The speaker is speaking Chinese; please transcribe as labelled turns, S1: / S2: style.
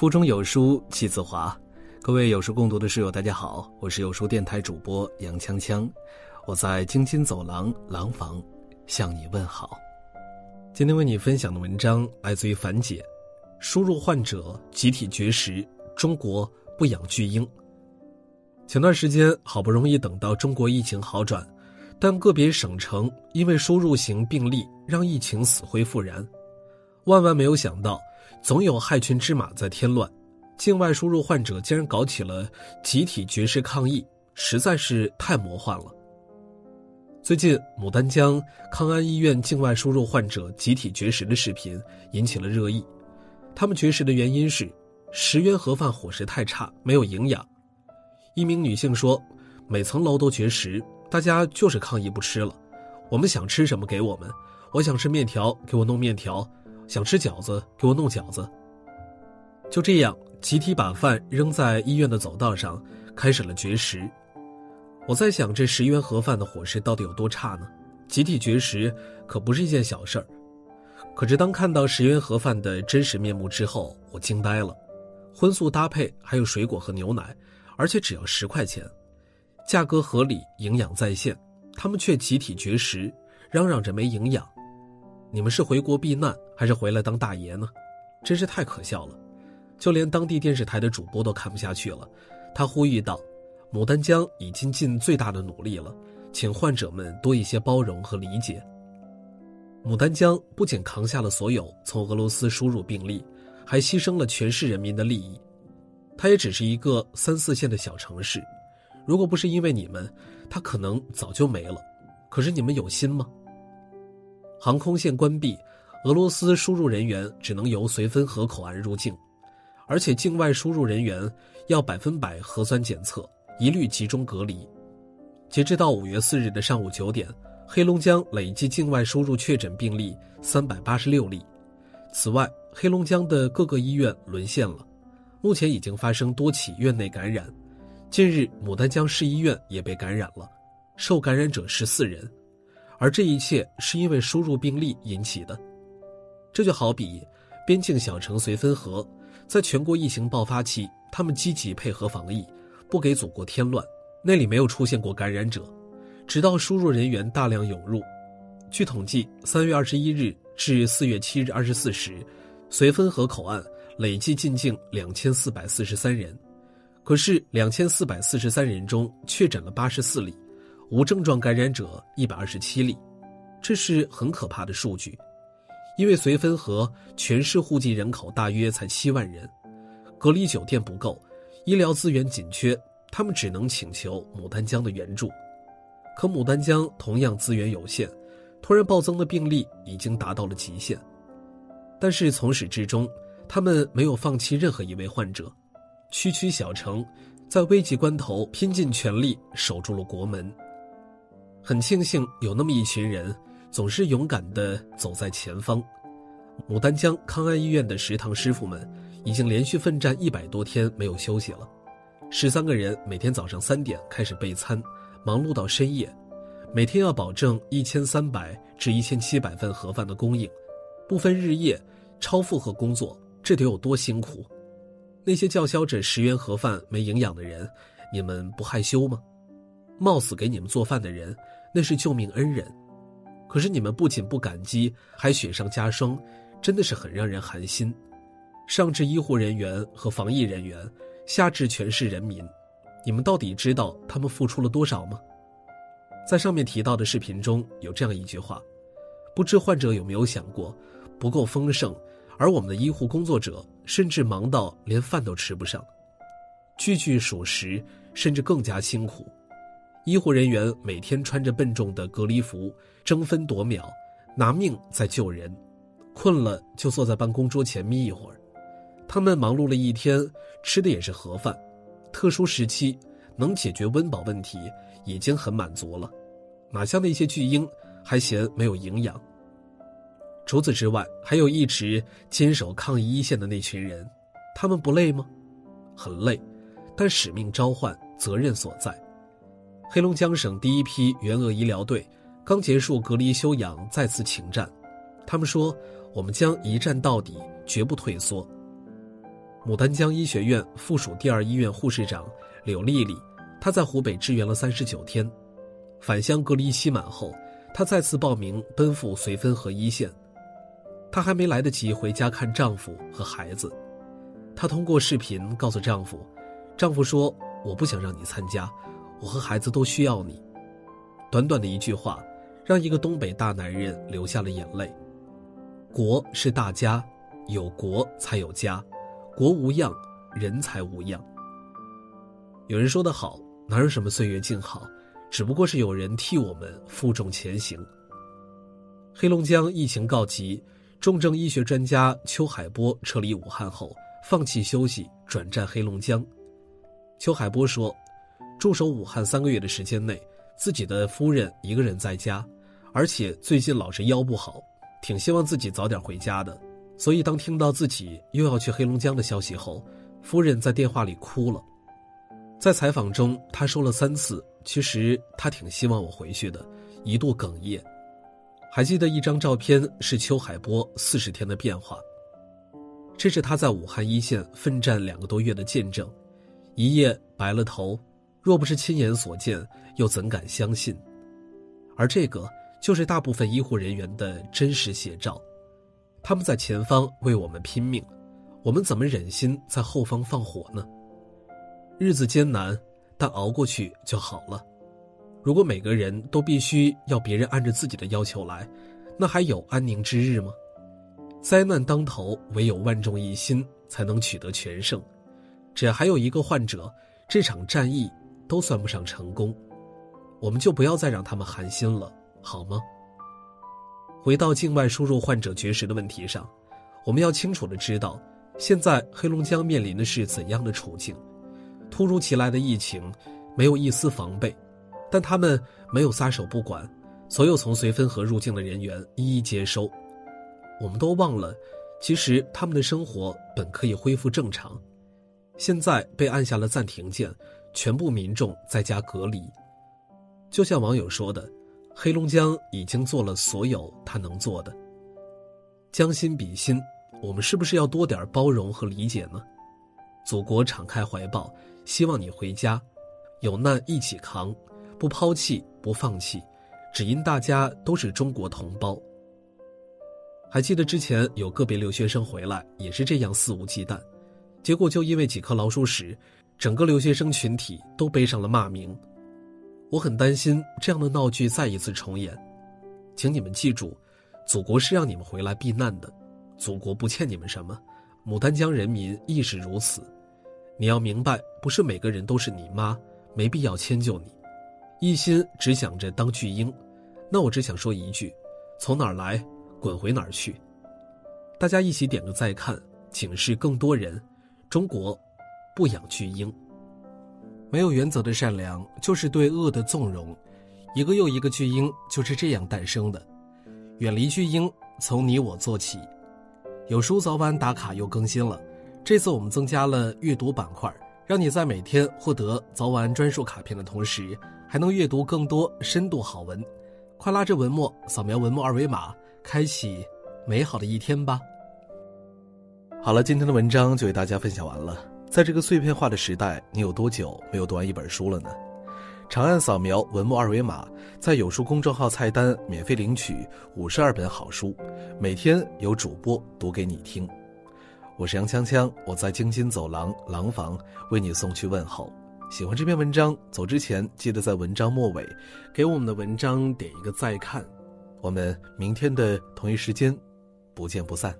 S1: 腹中有书气自华，各位有书共读的室友，大家好，我是有书电台主播杨锵锵，我在京津走廊廊坊向你问好。今天为你分享的文章来自于樊姐，输入患者集体绝食，中国不养巨婴。前段时间好不容易等到中国疫情好转，但个别省城因为输入型病例让疫情死灰复燃，万万没有想到。总有害群之马在添乱，境外输入患者竟然搞起了集体绝食抗议，实在是太魔幻了。最近，牡丹江康安医院境外输入患者集体绝食的视频引起了热议。他们绝食的原因是十元盒饭伙食太差，没有营养。一名女性说：“每层楼都绝食，大家就是抗议不吃了。我们想吃什么给我们，我想吃面条，给我弄面条。”想吃饺子，给我弄饺子。就这样，集体把饭扔在医院的走道上，开始了绝食。我在想，这十元盒饭的伙食到底有多差呢？集体绝食可不是一件小事儿。可是当看到十元盒饭的真实面目之后，我惊呆了。荤素搭配，还有水果和牛奶，而且只要十块钱，价格合理，营养在线，他们却集体绝食，嚷嚷着没营养。你们是回国避难，还是回来当大爷呢？真是太可笑了！就连当地电视台的主播都看不下去了，他呼吁道：“牡丹江已经尽最大的努力了，请患者们多一些包容和理解。”牡丹江不仅扛下了所有从俄罗斯输入病例，还牺牲了全市人民的利益。它也只是一个三四线的小城市，如果不是因为你们，它可能早就没了。可是你们有心吗？航空线关闭，俄罗斯输入人员只能由绥芬河口岸入境，而且境外输入人员要百分百核酸检测，一律集中隔离。截至到五月四日的上午九点，黑龙江累计境外输入确诊病例三百八十六例。此外，黑龙江的各个医院沦陷了，目前已经发生多起院内感染。近日，牡丹江市医院也被感染了，受感染者十四人。而这一切是因为输入病例引起的，这就好比边境小城绥芬河，在全国疫情爆发期，他们积极配合防疫，不给祖国添乱，那里没有出现过感染者，直到输入人员大量涌入。据统计，三月二十一日至四月七日二十四时，绥芬河口岸累计进境两千四百四十三人，可是两千四百四十三人中确诊了八十四例。无症状感染者一百二十七例，这是很可怕的数据。因为绥芬河全市户籍人口大约才七万人，隔离酒店不够，医疗资源紧缺，他们只能请求牡丹江的援助。可牡丹江同样资源有限，突然暴增的病例已经达到了极限。但是从始至终，他们没有放弃任何一位患者，区区小城，在危急关头拼尽全力守住了国门。很庆幸有那么一群人，总是勇敢地走在前方。牡丹江康安医院的食堂师傅们，已经连续奋战一百多天没有休息了。十三个人每天早上三点开始备餐，忙碌到深夜，每天要保证一千三百至一千七百份盒饭的供应，不分日夜，超负荷工作，这得有多辛苦？那些叫嚣着十元盒饭没营养的人，你们不害羞吗？冒死给你们做饭的人，那是救命恩人，可是你们不仅不感激，还雪上加霜，真的是很让人寒心。上至医护人员和防疫人员，下至全市人民，你们到底知道他们付出了多少吗？在上面提到的视频中有这样一句话：不知患者有没有想过，不够丰盛，而我们的医护工作者甚至忙到连饭都吃不上，句句属实，甚至更加辛苦。医护人员每天穿着笨重的隔离服，争分夺秒，拿命在救人。困了就坐在办公桌前眯一会儿。他们忙碌了一天，吃的也是盒饭。特殊时期能解决温饱问题已经很满足了，哪像那些巨婴还嫌没有营养。除此之外，还有一直坚守抗疫一线的那群人，他们不累吗？很累，但使命召唤，责任所在。黑龙江省第一批援鄂医疗队刚结束隔离休养，再次请战。他们说：“我们将一战到底，绝不退缩。”牡丹江医学院附属第二医院护士长柳丽丽，她在湖北支援了三十九天，返乡隔离期满后，她再次报名奔赴绥芬河一线。她还没来得及回家看丈夫和孩子，她通过视频告诉丈夫，丈夫说：“我不想让你参加，我和孩子都需要你。”短短的一句话，让一个东北大男人流下了眼泪。国是大家，有国才有家。国无恙，人才无恙。有人说得好，哪有什么岁月静好，只不过是有人替我们负重前行。黑龙江疫情告急，重症医学专家邱海波撤离武汉后，放弃休息，转战黑龙江。邱海波说：“驻守武汉三个月的时间内，自己的夫人一个人在家，而且最近老是腰不好，挺希望自己早点回家的。”所以，当听到自己又要去黑龙江的消息后，夫人在电话里哭了。在采访中，他说了三次：“其实他挺希望我回去的。”一度哽咽。还记得一张照片，是邱海波四十天的变化。这是他在武汉一线奋战两个多月的见证。一夜白了头，若不是亲眼所见，又怎敢相信？而这个，就是大部分医护人员的真实写照。他们在前方为我们拼命，我们怎么忍心在后方放火呢？日子艰难，但熬过去就好了。如果每个人都必须要别人按着自己的要求来，那还有安宁之日吗？灾难当头，唯有万众一心，才能取得全胜。只要还有一个患者，这场战役都算不上成功。我们就不要再让他们寒心了，好吗？回到境外输入患者绝食的问题上，我们要清楚的知道，现在黑龙江面临的是怎样的处境。突如其来的疫情，没有一丝防备，但他们没有撒手不管，所有从绥芬河入境的人员一一接收。我们都忘了，其实他们的生活本可以恢复正常，现在被按下了暂停键，全部民众在家隔离。就像网友说的。黑龙江已经做了所有他能做的。将心比心，我们是不是要多点包容和理解呢？祖国敞开怀抱，希望你回家，有难一起扛，不抛弃不放弃，只因大家都是中国同胞。还记得之前有个别留学生回来也是这样肆无忌惮，结果就因为几颗老鼠屎，整个留学生群体都背上了骂名。我很担心这样的闹剧再一次重演，请你们记住，祖国是让你们回来避难的，祖国不欠你们什么，牡丹江人民亦是如此。你要明白，不是每个人都是你妈，没必要迁就你，一心只想着当巨婴。那我只想说一句：从哪儿来，滚回哪儿去。大家一起点个再看，警示更多人：中国不养巨婴。没有原则的善良，就是对恶的纵容。一个又一个巨婴就是这样诞生的。远离巨婴，从你我做起。有书早晚打卡又更新了，这次我们增加了阅读板块，让你在每天获得早晚专属卡片的同时，还能阅读更多深度好文。快拉着文末，扫描文末二维码，开启美好的一天吧。好了，今天的文章就为大家分享完了。在这个碎片化的时代，你有多久没有读完一本书了呢？长按扫描文末二维码，在有书公众号菜单免费领取五十二本好书，每天有主播读给你听。我是杨锵锵，我在京津走廊廊坊为你送去问候。喜欢这篇文章，走之前记得在文章末尾给我们的文章点一个再看。我们明天的同一时间不见不散。